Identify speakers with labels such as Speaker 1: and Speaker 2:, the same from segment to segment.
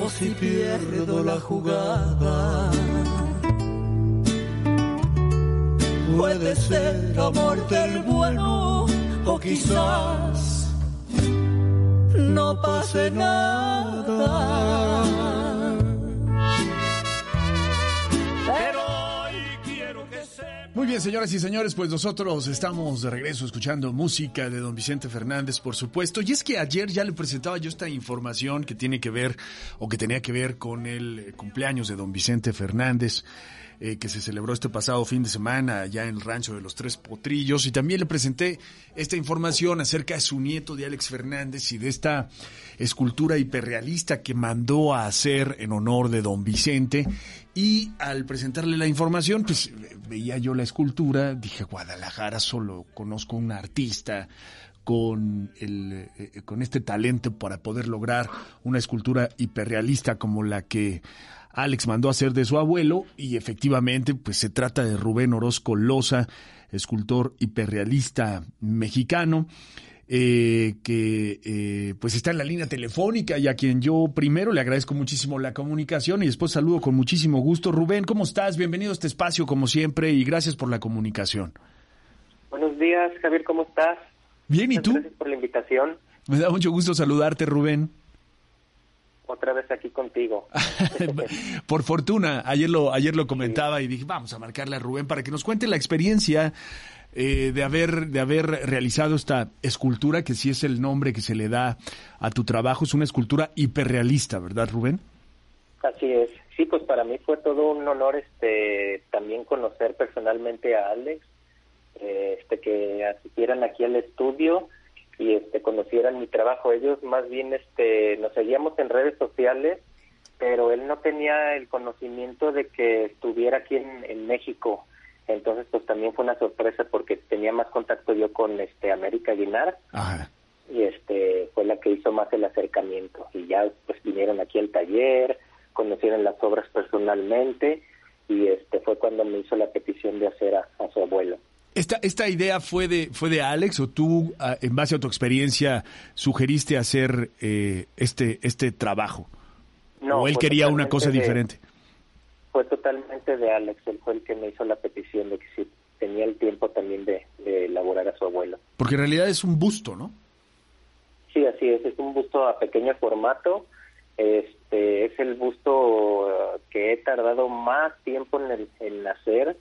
Speaker 1: o si pierdo la jugada. Puede ser amor del bueno o quizás no pase nada.
Speaker 2: Bien, señoras y señores, pues nosotros estamos de regreso escuchando música de don Vicente Fernández, por supuesto. Y es que ayer ya le presentaba yo esta información que tiene que ver, o que tenía que ver con el cumpleaños de don Vicente Fernández. Eh, que se celebró este pasado fin de semana allá en el rancho de los Tres Potrillos. Y también le presenté esta información acerca de su nieto de Alex Fernández y de esta escultura hiperrealista que mandó a hacer en honor de don Vicente. Y al presentarle la información pues veía yo la escultura, dije Guadalajara solo conozco un artista con, el, eh, con este talento para poder lograr una escultura hiperrealista como la que Alex mandó a hacer de su abuelo y efectivamente pues se trata de Rubén Orozco Loza, escultor hiperrealista mexicano. Eh, que eh, pues está en la línea telefónica y a quien yo primero le agradezco muchísimo la comunicación y después saludo con muchísimo gusto. Rubén, ¿cómo estás? Bienvenido a este espacio como siempre y gracias por la comunicación.
Speaker 3: Buenos días, Javier, ¿cómo estás?
Speaker 2: Bien, ¿y tú?
Speaker 3: Gracias por la invitación.
Speaker 2: Me da mucho gusto saludarte, Rubén
Speaker 3: otra vez aquí contigo.
Speaker 2: Por fortuna, ayer lo, ayer lo comentaba y dije, vamos a marcarle a Rubén para que nos cuente la experiencia eh, de, haber, de haber realizado esta escultura, que sí es el nombre que se le da a tu trabajo, es una escultura hiperrealista, ¿verdad, Rubén?
Speaker 3: Así es. Sí, pues para mí fue todo un honor este también conocer personalmente a Alex, eh, este que asistieran aquí al estudio y este conocieran mi trabajo. Ellos más bien este nos seguíamos en redes sociales, pero él no tenía el conocimiento de que estuviera aquí en, México. Entonces, pues también fue una sorpresa porque tenía más contacto yo con este América Guinar. Y este fue la que hizo más el acercamiento y ya pues vinieron aquí al taller, conocieron las obras personalmente y este fue cuando me hizo la petición de hacer a su abuelo.
Speaker 2: Esta, esta idea fue de, fue de Alex o tú, ah, en base a tu experiencia, sugeriste hacer eh, este, este trabajo? No, ¿O él quería una cosa diferente?
Speaker 3: Fue totalmente de Alex, él fue el que me hizo la petición de que si tenía el tiempo también de, elaborar a su abuelo.
Speaker 2: Porque en realidad es un busto, ¿no?
Speaker 3: Sí, así es, es un busto a pequeño formato. Este es el busto ah, que he tardado más tiempo en, el, en hacer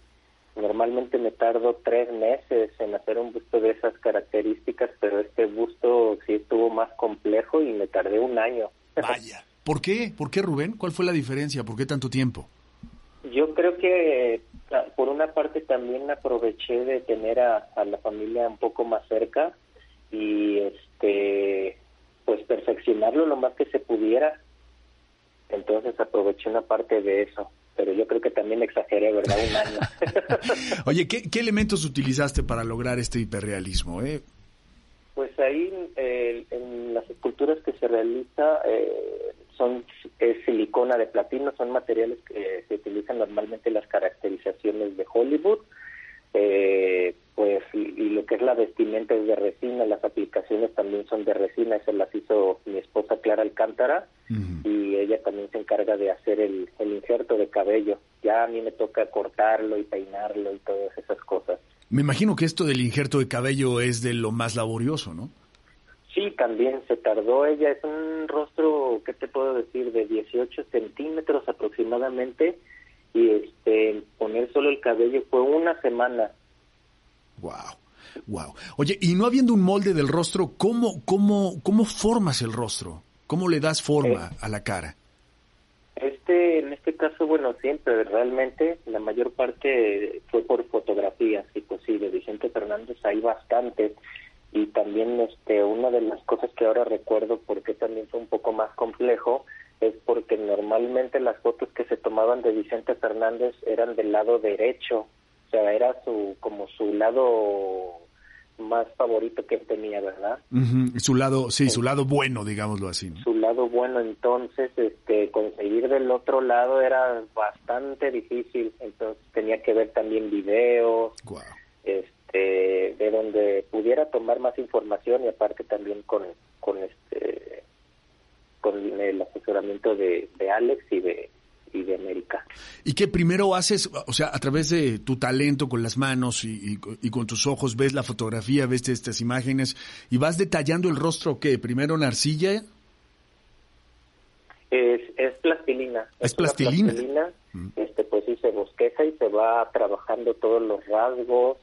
Speaker 3: Normalmente me tardo tres meses en hacer un busto de esas características, pero este busto sí estuvo más complejo y me tardé un año.
Speaker 2: Vaya. ¿Por qué? ¿Por qué, Rubén? ¿Cuál fue la diferencia? ¿Por qué tanto tiempo?
Speaker 3: Yo creo que ah, por una parte también aproveché de tener a, a la familia un poco más cerca y este pues perfeccionarlo lo más que se pudiera. Entonces aproveché una parte de eso pero yo creo que también exageré, ¿verdad? Un año.
Speaker 2: Oye, ¿qué, elementos utilizaste para lograr este hiperrealismo? Eh?
Speaker 3: Pues ahí en las esculturas que se realiza eh, son es silicona de platino, son materiales que se utilizan normalmente en las caracterizaciones de Hollywood. Eh, pues y, lo que es la vestimenta es de resina, las aplicaciones también son de resina, eso las hizo mi esposa Clara Alcántara y ella también se encarga de hacer el, el injerto de cabello. Ya a mí me toca cortarlo y peinarlo y todas esas cosas.
Speaker 2: Me imagino que esto del injerto de cabello es de lo más laborioso, ¿no?
Speaker 3: Sí, también se tardó ella, es un rostro, ¿qué te puedo decir?, de 18 centímetros aproximadamente y este poner solo el cabello fue una semana
Speaker 2: Wow. Wow. Oye, y no habiendo un molde del rostro, ¿cómo, cómo, cómo formas el rostro? ¿Cómo le das forma eh, a la cara?
Speaker 3: Este, en este caso, bueno, siempre, realmente, la mayor parte fue por fotografías, y pues sí, de Vicente Fernández hay bastante. Y también, este, una de las cosas que ahora recuerdo, porque también fue un poco más complejo, es porque normalmente las fotos que se tomaban de Vicente Fernández eran del lado derecho sea, era su como su lado más favorito que él tenía, ¿verdad?
Speaker 2: Su lado, sí, su lado bueno, digámoslo así.
Speaker 3: Su lado bueno, entonces, este, conseguir del otro lado era bastante difícil, entonces tenía que ver también videos, este, de donde pudiera tomar más información y aparte también con, con este, con el asesoramiento de Alex y de y de América.
Speaker 2: ¿Y qué primero haces, o sea, a través de tu talento con las manos y, y, con tus ojos, ves la fotografía, ves estas imágenes y vas detallando el rostro qué? ¿Primero en arcilla?
Speaker 3: Es, es plastilina.
Speaker 2: Es, plastilina.
Speaker 3: Mm. Este, pues sí, se bosqueja y se va trabajando todos los rasgos,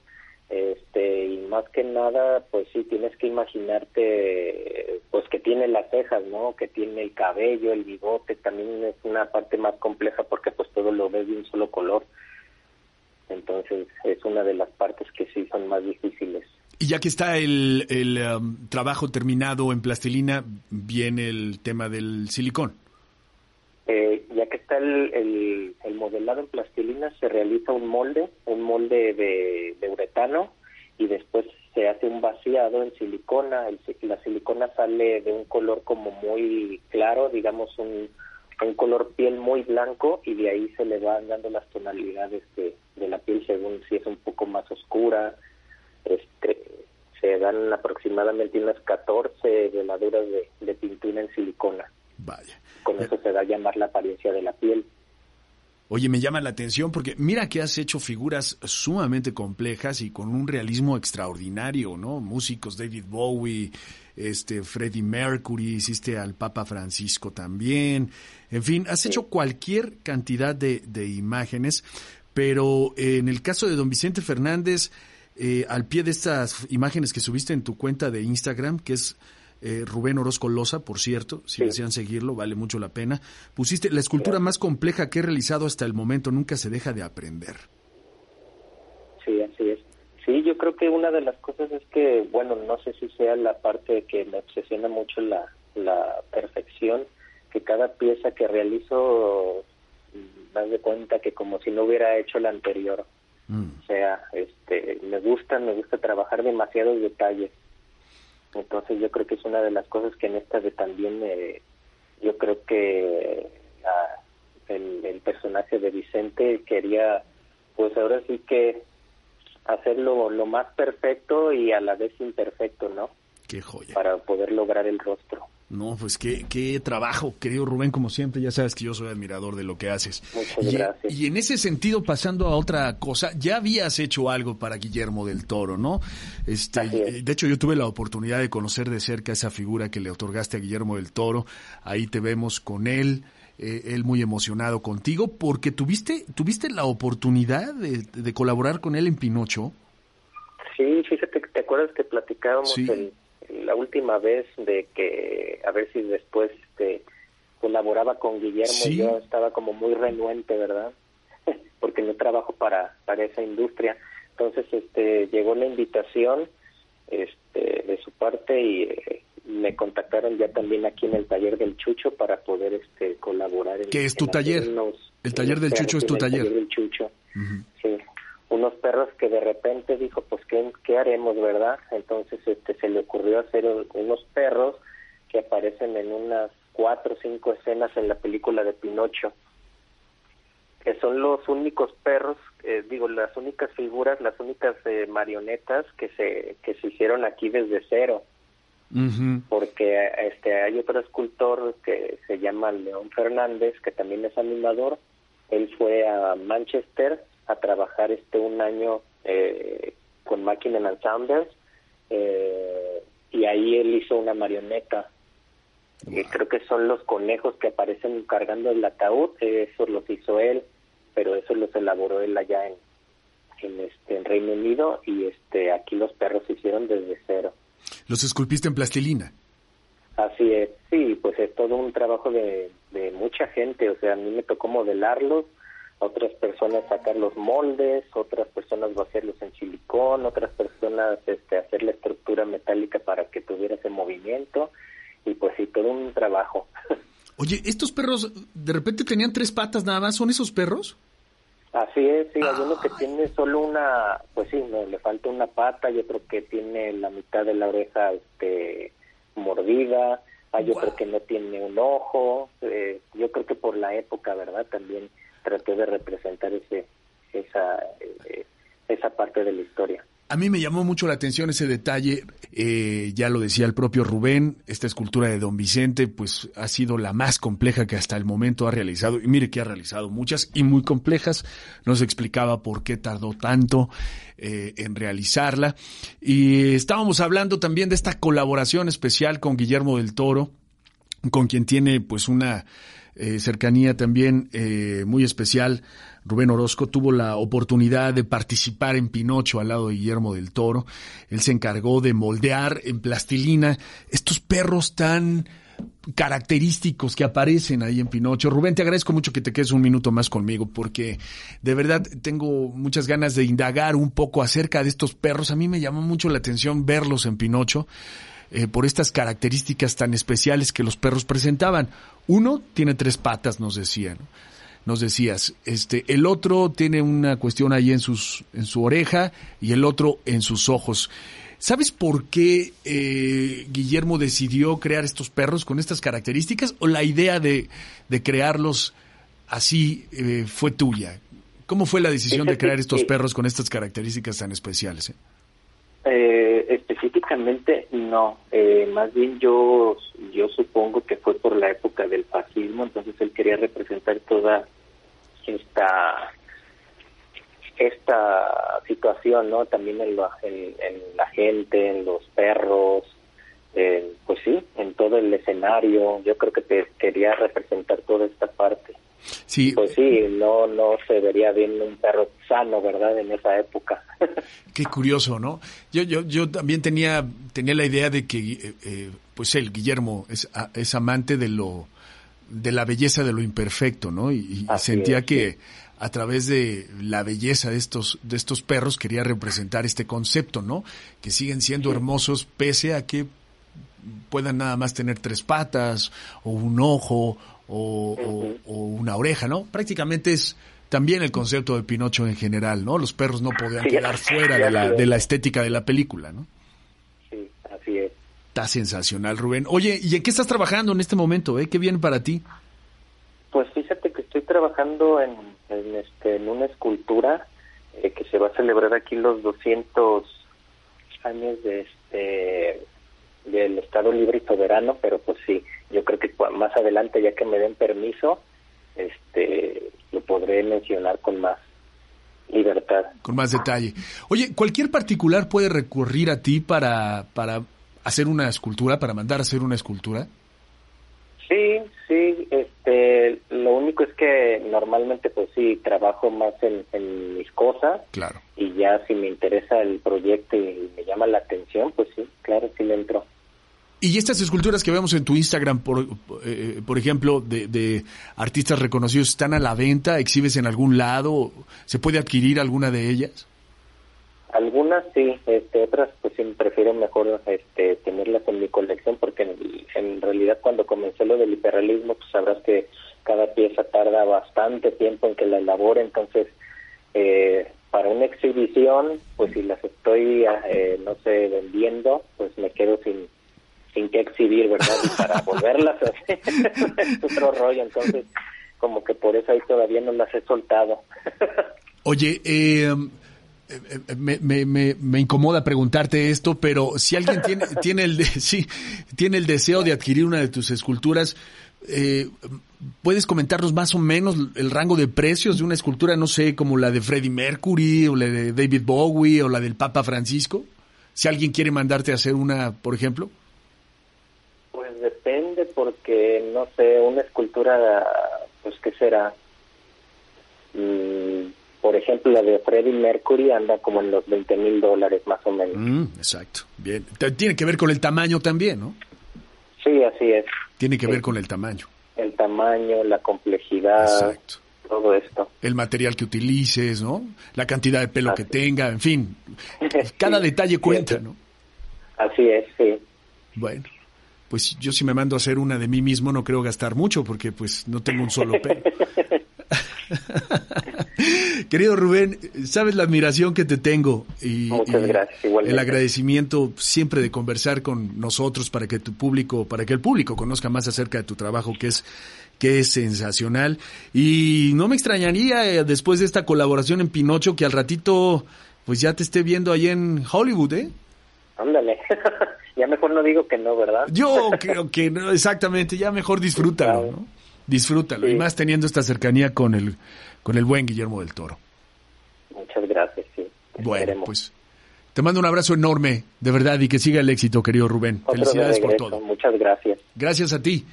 Speaker 3: este y más que nada pues sí tienes que imaginarte pues que tiene las cejas no que tiene el cabello el bigote también es una parte más compleja porque pues todo lo ves de un solo color. Entonces es una de las partes que sí son más difíciles.
Speaker 2: Y ya que está el, el um, trabajo terminado en plastilina viene el tema del silicón
Speaker 3: eh, ya que está el, el, modelado en plastilina, se realiza un molde, un molde de, uretano, y después se hace un vaciado en silicona. la silicona sale de un color como muy claro, digamos un, un color piel muy blanco, y de ahí se le van dando las tonalidades de, de la piel según si es un poco más oscura. Este, se dan aproximadamente unas 14 veladuras de pintura en silicona.
Speaker 2: Vaya.
Speaker 3: Con eso se da a llamar la apariencia de la piel.
Speaker 2: Oye, me llama la atención porque mira que has hecho figuras sumamente complejas y con un realismo extraordinario, ¿no? Músicos, David Bowie, este, Freddie Mercury, hiciste al Papa Francisco también. En fin, has hecho cualquier cantidad de, de, imágenes, pero en el caso de don Vicente Fernández, eh, al pie de estas imágenes que subiste en tu cuenta de Instagram, que es eh, Rubén Orozco Loza, por cierto, si desean seguirlo, vale mucho la pena. Pusiste la escultura más compleja que he realizado hasta el momento, nunca se deja de aprender.
Speaker 3: Sí, así es. Sí, yo creo que una de las cosas es que, bueno, no sé si sea la parte que me obsesiona mucho la, la perfección, que cada pieza que realizo, me mm, de cuenta que como si no hubiera hecho la anterior. Mm. O sea, este, me gusta, me gusta trabajar demasiados detalles entonces yo creo que es una de las cosas que en esta de también, eh, yo creo que ah, el, personaje de Vicente quería, pues ahora sí que hacerlo lo más perfecto y a la vez imperfecto, ¿no?
Speaker 2: Qué joya.
Speaker 3: Para poder lograr el rostro.
Speaker 2: No, pues qué, qué trabajo, querido Rubén, como siempre, ya sabes que yo soy admirador de lo que haces.
Speaker 3: Muchas
Speaker 2: y,
Speaker 3: gracias.
Speaker 2: Y en ese sentido, pasando a otra cosa, ya habías hecho algo para Guillermo del Toro, ¿no? Este, de hecho, yo tuve la oportunidad de conocer de cerca esa figura que le otorgaste a Guillermo del Toro. Ahí te vemos con él. Eh, él muy emocionado contigo porque tuviste tuviste la oportunidad de, colaborar con él en Pinocho.
Speaker 3: Sí, fíjate, ¿te acuerdas que platicábamos el, la última vez de que a ver si después este, colaboraba con Guillermo yo estaba como muy renuente, ¿verdad? Porque no trabajo para, para esa industria. Entonces este llegó la invitación este, de su parte y eh, me contactaron ya también aquí en el taller del Chucho para poder este colaborar.
Speaker 2: ¿Qué es tu taller? el taller del Chucho es tu taller.
Speaker 3: del Chucho. Que de repente dijo, pues, ¿qué, ¿qué, haremos, verdad? Entonces este, se le ocurrió hacer unos perros que aparecen en unas cuatro o cinco escenas en la película de Pinocho, que son los únicos perros, eh, digo, las únicas figuras, las únicas eh, marionetas que se, que se hicieron aquí desde cero. Porque este hay otro escultor que se llama León Fernández, que también es animador. Él fue a Manchester a trabajar este un año eh, con Máquina Ensembles eh, y ahí él hizo una marioneta. Eh, creo que son los conejos que aparecen cargando el ataúd, eso los hizo él, pero eso los elaboró él allá en, en este en Reino Unido y este aquí los perros se hicieron desde cero.
Speaker 2: ¿Los esculpiste en plastilina?
Speaker 3: Así es, sí, pues es todo un trabajo de, de mucha gente, o sea, a mí me tocó modelarlos, otras personas sacar los moldes, otras personas vaciarlos en silicón, otras personas este, hacer la estructura metálica para que tuviera ese movimiento y pues sí, todo un trabajo.
Speaker 2: Oye, estos perros de repente tenían tres patas nada más, ¿son esos perros?
Speaker 3: Así es, sí, hay uno que tiene solo una, pues sí, no, le falta una pata, y otro que tiene la mitad de la oreja este, mordida, hay otro que no tiene un ojo, eh, yo creo que por la época, ¿verdad? También traté de representar ese esa eh, esa parte de la historia.
Speaker 2: A mí me llamó mucho la atención ese detalle, eh, ya lo decía el propio Rubén, esta escultura de Don Vicente pues ha sido la más compleja que hasta el momento ha realizado, y mire que ha realizado muchas y muy complejas, nos explicaba por qué tardó tanto eh, en realizarla, y estábamos hablando también de esta colaboración especial con Guillermo del Toro, con quien tiene pues una eh, cercanía también eh, muy especial. Rubén Orozco tuvo la oportunidad de participar en Pinocho al lado de Guillermo del Toro. Él se encargó de moldear en plastilina estos perros tan característicos que aparecen ahí en Pinocho. Rubén, te agradezco mucho que te quedes un minuto más conmigo porque de verdad tengo muchas ganas de indagar un poco acerca de estos perros. A mí me llamó mucho la atención verlos en Pinocho. Eh, por estas características tan especiales que los perros presentaban. Uno tiene tres patas, nos decían. Nos decías, este, el otro tiene una cuestión ahí en sus, en su oreja y el otro en sus ojos. ¿Sabes por qué eh, Guillermo decidió crear estos perros con estas características o la idea de, de crearlos así eh, fue tuya? ¿Cómo fue la decisión de crear estos perros con estas características tan especiales?
Speaker 3: Eh, no, eh, más bien yo yo supongo que fue por la época del fascismo, entonces él quería representar toda esta esta situación, ¿no? También en, la gente, en los perros, pues sí, en todo el escenario. Yo creo que te quería representar toda esta parte.
Speaker 2: Sí.
Speaker 3: Pues sí, no, no se vería bien un perro sano, ¿verdad? En esa época.
Speaker 2: Qué curioso, ¿no? Yo, yo, yo también tenía, tenía la idea de que, eh, eh, pues él, Guillermo, es, es amante de lo, de la belleza de lo imperfecto, ¿no? Y, sentía que a través de la belleza de estos, de estos perros quería representar este concepto, ¿no? Que siguen siendo hermosos pese a que puedan nada más tener tres patas o un ojo o, una oreja, ¿no? Prácticamente es también el concepto de Pinocho en general, ¿no? Los perros no podían quedar fuera de la, de la estética de la película, ¿no?
Speaker 3: Sí, así es.
Speaker 2: Está sensacional, Rubén. Oye, ¿y en qué estás trabajando en este momento? Eh? ¿Qué viene para ti?
Speaker 3: Pues fíjate que estoy trabajando en, este, en una escultura eh, que se va a celebrar aquí los 200 años de este del Estado Libre y Soberano, pero pues sí, yo creo que más adelante, ya que me den permiso, este lo podré mencionar con más libertad.
Speaker 2: Con más detalle. Oye, ¿cualquier particular puede recurrir a ti para, para hacer una escultura, para mandar a hacer una escultura?
Speaker 3: Sí, sí, este, lo único es que normalmente pues sí, trabajo más en, en mis cosas.
Speaker 2: Claro.
Speaker 3: Y ya si me interesa el proyecto y me llama la atención, pues sí, claro, sí le entro.
Speaker 2: Y estas esculturas que vemos en tu Instagram, por, eh, por ejemplo, de, de, artistas reconocidos, ¿están a la venta? ¿Exhibes en algún lado? ¿Se puede adquirir alguna de ellas?
Speaker 3: Algunas sí, este, otras pues prefiero mejor este, tenerlas en mi colección porque en, realidad cuando comencé lo del hiperrealismo pues sabrás que cada pieza tarda bastante tiempo en que la elabore, entonces eh, para una exhibición pues si las estoy, eh, no sé, vendiendo pues me quedo sin sin qué exhibir, ¿verdad? Y para volverlas a hacer es otro rollo, entonces como que por eso ahí todavía no las he soltado.
Speaker 2: Oye, eh, me, me, me, me, incomoda preguntarte esto, pero si alguien tiene, tiene, el, sí, tiene el deseo de adquirir una de tus esculturas, eh, ¿puedes comentarnos más o menos el rango de precios de una escultura, no sé, como la de Freddie Mercury o la de David Bowie o la del Papa Francisco? Si alguien quiere mandarte a hacer una, por ejemplo
Speaker 3: porque, no sé, una escultura, pues, ¿qué será? Mm, por ejemplo, la de Freddie Mercury anda como en los 20 mil dólares más o menos.
Speaker 2: Mm, exacto, bien. Tiene que ver con el tamaño también, ¿no?
Speaker 3: Sí, así es.
Speaker 2: Tiene que ver con el tamaño.
Speaker 3: El tamaño, la complejidad. Exacto. Todo esto.
Speaker 2: El material que utilices, ¿no? La cantidad de pelo que tenga, en fin. Cada detalle cuenta, ¿no?
Speaker 3: Así es, sí.
Speaker 2: Bueno pues yo si me mando a hacer una de mí mismo no creo gastar mucho porque pues no tengo un solo pelo. Querido Rubén, sabes la admiración que te tengo y,
Speaker 3: Muchas gracias,
Speaker 2: el agradecimiento siempre de conversar con nosotros para que tu público, para que el público conozca más acerca de tu trabajo que es que es sensacional y no me extrañaría eh, después de esta colaboración en Pinocho que al ratito pues ya te esté viendo ahí en Hollywood, ¿eh?
Speaker 3: Ándale. ya mejor no digo que no, ¿verdad?
Speaker 2: Yo creo que no, exactamente, ya mejor disfrútalo, ¿no? Disfrútalo, y más teniendo esta cercanía con el, con el buen Guillermo del Toro.
Speaker 3: Muchas gracias, sí.
Speaker 2: Bueno, pues te mando un abrazo enorme, de verdad, y que siga el éxito, querido Rubén. Felicidades por todo.
Speaker 3: Muchas gracias.
Speaker 2: Gracias a ti.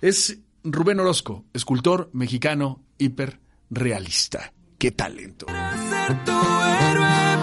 Speaker 2: Es Rubén Orozco, escultor mexicano hiperrealista. ¡Qué talento!
Speaker 1: Ser tu héroe